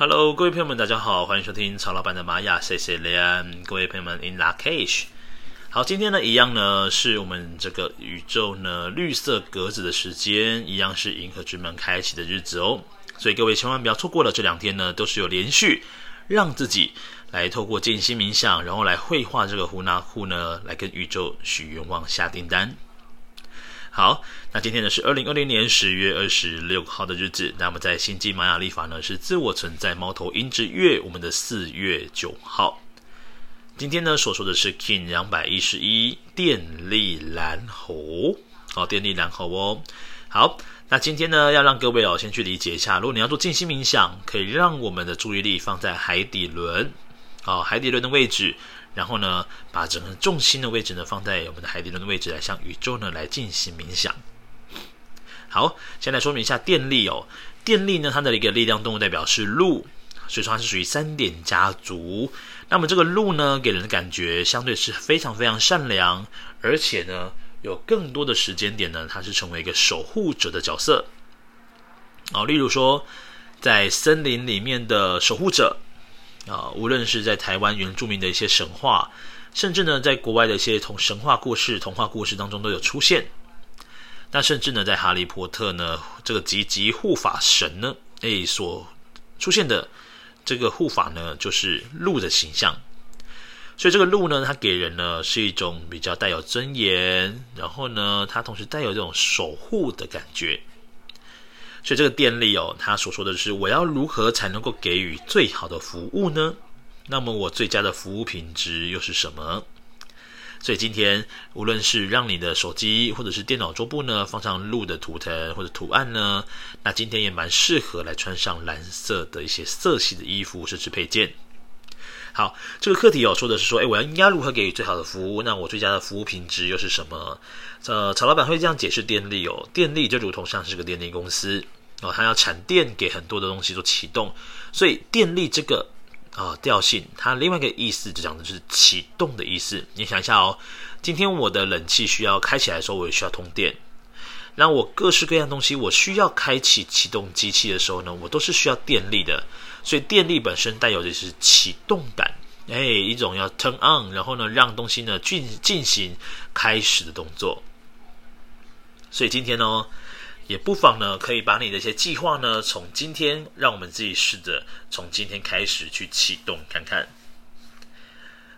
Hello，各位朋友们，大家好，欢迎收听曹老板的玛雅 C C 连。各位朋友们，In lak'ech。好，今天呢，一样呢，是我们这个宇宙呢绿色格子的时间，一样是银河之门开启的日子哦。所以各位千万不要错过了，这两天呢，都是有连续让自己来透过静心冥想，然后来绘画这个胡纳库呢，来跟宇宙许愿望、下订单。好，那今天呢是二零二零年十月二十六号的日子。那么在星际玛雅历法呢是自我存在猫头鹰之月，我们的四月九号。今天呢所说的是 King 两百一十一电力蓝猴，好，电力蓝猴哦。好，那今天呢要让各位哦先去理解一下，如果你要做静心冥想，可以让我们的注意力放在海底轮，好，海底轮的位置。然后呢，把整个重心的位置呢放在我们的海底轮的位置，来向宇宙呢来进行冥想。好，先来说明一下电力哦。电力呢，它的一个力量动物代表是鹿，所以说它是属于三点家族。那么这个鹿呢，给人的感觉相对是非常非常善良，而且呢，有更多的时间点呢，它是成为一个守护者的角色。哦，例如说，在森林里面的守护者。啊，无论是在台湾原住民的一些神话，甚至呢，在国外的一些童神话故事、童话故事当中都有出现。那甚至呢，在哈利波特呢，这个吉吉护法神呢，诶，所出现的这个护法呢，就是鹿的形象。所以这个鹿呢，它给人呢是一种比较带有尊严，然后呢，它同时带有这种守护的感觉。所以这个电力哦，他所说的是我要如何才能够给予最好的服务呢？那么我最佳的服务品质又是什么？所以今天无论是让你的手机或者是电脑桌布呢放上鹿的图腾或者图案呢，那今天也蛮适合来穿上蓝色的一些色系的衣服甚至配件。好，这个课题哦说的是说，哎，我要应该如何给予最好的服务？那我最佳的服务品质又是什么？呃，曹老板会这样解释电力哦，电力就如同像是个电力公司哦，它要产电给很多的东西做启动，所以电力这个啊、调性，它另外一个意思就讲的是启动的意思。你想一下哦，今天我的冷气需要开起来的时候，我也需要通电。那我各式各样东西，我需要开启启动机器的时候呢，我都是需要电力的。所以电力本身带有的是启动感，哎，一种要 turn on，然后呢，让东西呢进进行开始的动作。所以今天呢，也不妨呢，可以把你的一些计划呢，从今天，让我们自己试着从今天开始去启动看看。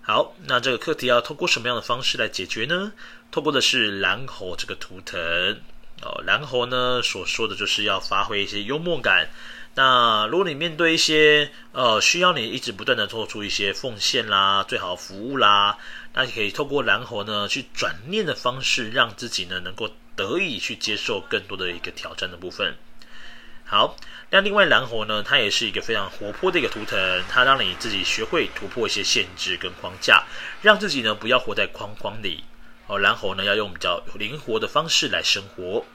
好，那这个课题要透过什么样的方式来解决呢？透过的是蓝猴这个图腾。哦，蓝猴呢所说的就是要发挥一些幽默感。那如果你面对一些呃需要你一直不断的做出一些奉献啦、最好服务啦，那你可以透过蓝猴呢去转念的方式，让自己呢能够得以去接受更多的一个挑战的部分。好，那另外蓝猴呢，它也是一个非常活泼的一个图腾，它让你自己学会突破一些限制跟框架，让自己呢不要活在框框里。哦，蓝猴呢要用比较灵活的方式来生活，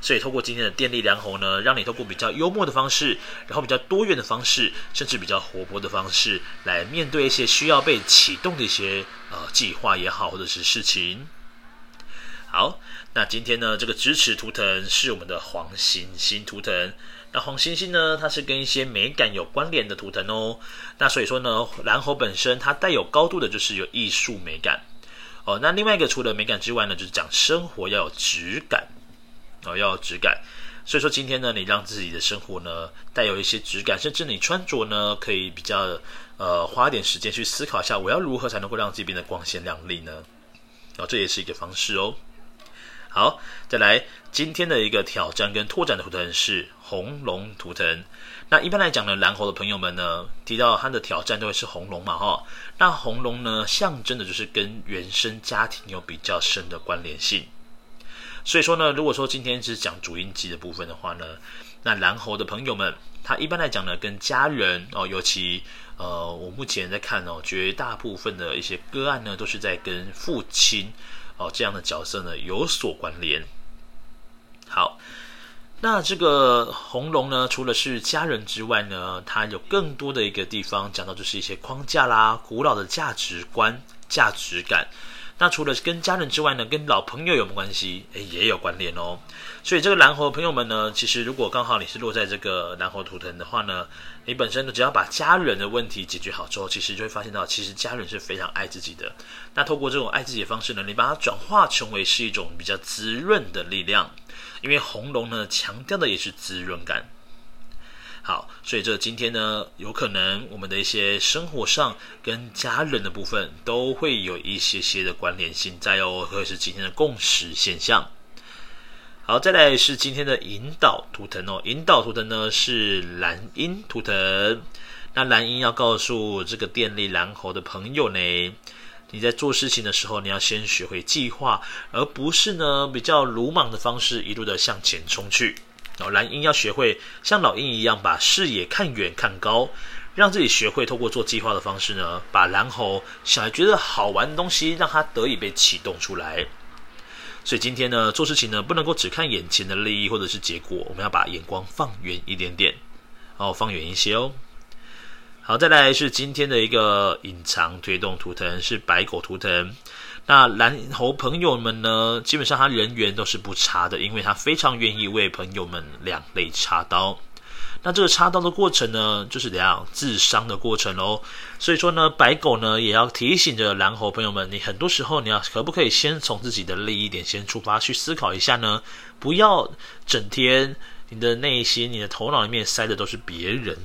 所以透过今天的电力蓝猴呢，让你透过比较幽默的方式，然后比较多元的方式，甚至比较活泼的方式来面对一些需要被启动的一些呃计划也好，或者是事情。好，那今天呢，这个支持图腾是我们的黄星星图腾。那黄星星呢，它是跟一些美感有关联的图腾哦。那所以说呢，蓝猴本身它带有高度的就是有艺术美感。哦，那另外一个除了美感之外呢，就是讲生活要有质感，哦，要有质感。所以说今天呢，你让自己的生活呢带有一些质感，甚至你穿着呢可以比较呃花一点时间去思考一下，我要如何才能够让自己变得光鲜亮丽呢？哦，这也是一个方式哦。好，再来今天的一个挑战跟拓展的图腾是红龙图腾。那一般来讲呢，蓝猴的朋友们呢，提到他的挑战都会是红龙嘛，哈。那红龙呢，象征的就是跟原生家庭有比较深的关联性。所以说呢，如果说今天是讲主印记的部分的话呢，那蓝猴的朋友们，他一般来讲呢，跟家人哦，尤其呃，我目前在看哦，绝大部分的一些个案呢，都是在跟父亲哦这样的角色呢有所关联。好。那这个红龙呢，除了是家人之外呢，它有更多的一个地方讲到，就是一些框架啦、古老的价值观、价值感。那除了跟家人之外呢，跟老朋友有没有关系？诶，也有关联哦。所以这个蓝猴朋友们呢，其实如果刚好你是落在这个蓝猴图腾的话呢，你本身呢，只要把家人的问题解决好之后，其实就会发现到，其实家人是非常爱自己的。那透过这种爱自己的方式呢，你把它转化成为是一种比较滋润的力量，因为红龙呢强调的也是滋润感。好，所以这今天呢，有可能我们的一些生活上跟家人的部分都会有一些些的关联性在哦，会是今天的共识现象。好，再来是今天的引导图腾哦，引导图腾呢是蓝鹰图腾。那蓝鹰要告诉这个电力蓝猴的朋友呢，你在做事情的时候，你要先学会计划，而不是呢比较鲁莽的方式一路的向前冲去。哦，蓝鹰要学会像老鹰一样，把视野看远看高，让自己学会透过做计划的方式呢，把蓝猴想来觉得好玩的东西，让它得以被启动出来。所以今天呢，做事情呢，不能够只看眼前的利益或者是结果，我们要把眼光放远一点点，哦，放远一些哦。好，再来是今天的一个隐藏推动图腾，是白狗图腾。那蓝猴朋友们呢，基本上他人缘都是不差的，因为他非常愿意为朋友们两肋插刀。那这个插刀的过程呢，就是怎样自伤的过程哦。所以说呢，白狗呢也要提醒着蓝猴朋友们，你很多时候你要可不可以先从自己的利益点先出发去思考一下呢？不要整天你的内心、你的头脑里面塞的都是别人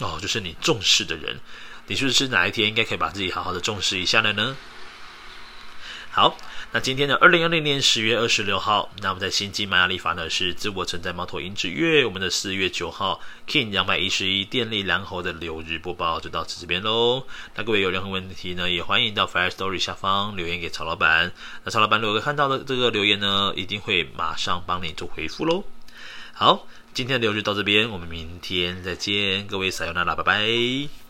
哦，就是你重视的人。你是不是哪一天应该可以把自己好好的重视一下了呢？好，那今天的二零二零年十月二十六号，那我们在星际玛雅历法呢是自我存在猫头鹰之月，我们的四月九号，King 两百一十一电力蓝猴的流日播报就到此这边喽。那各位有任何问题呢，也欢迎到 Fire Story 下方留言给曹老板。那曹老板如果看到的这个留言呢，一定会马上帮你做回复喽。好，今天的流日到这边，我们明天再见，各位撒由那拉，拜拜。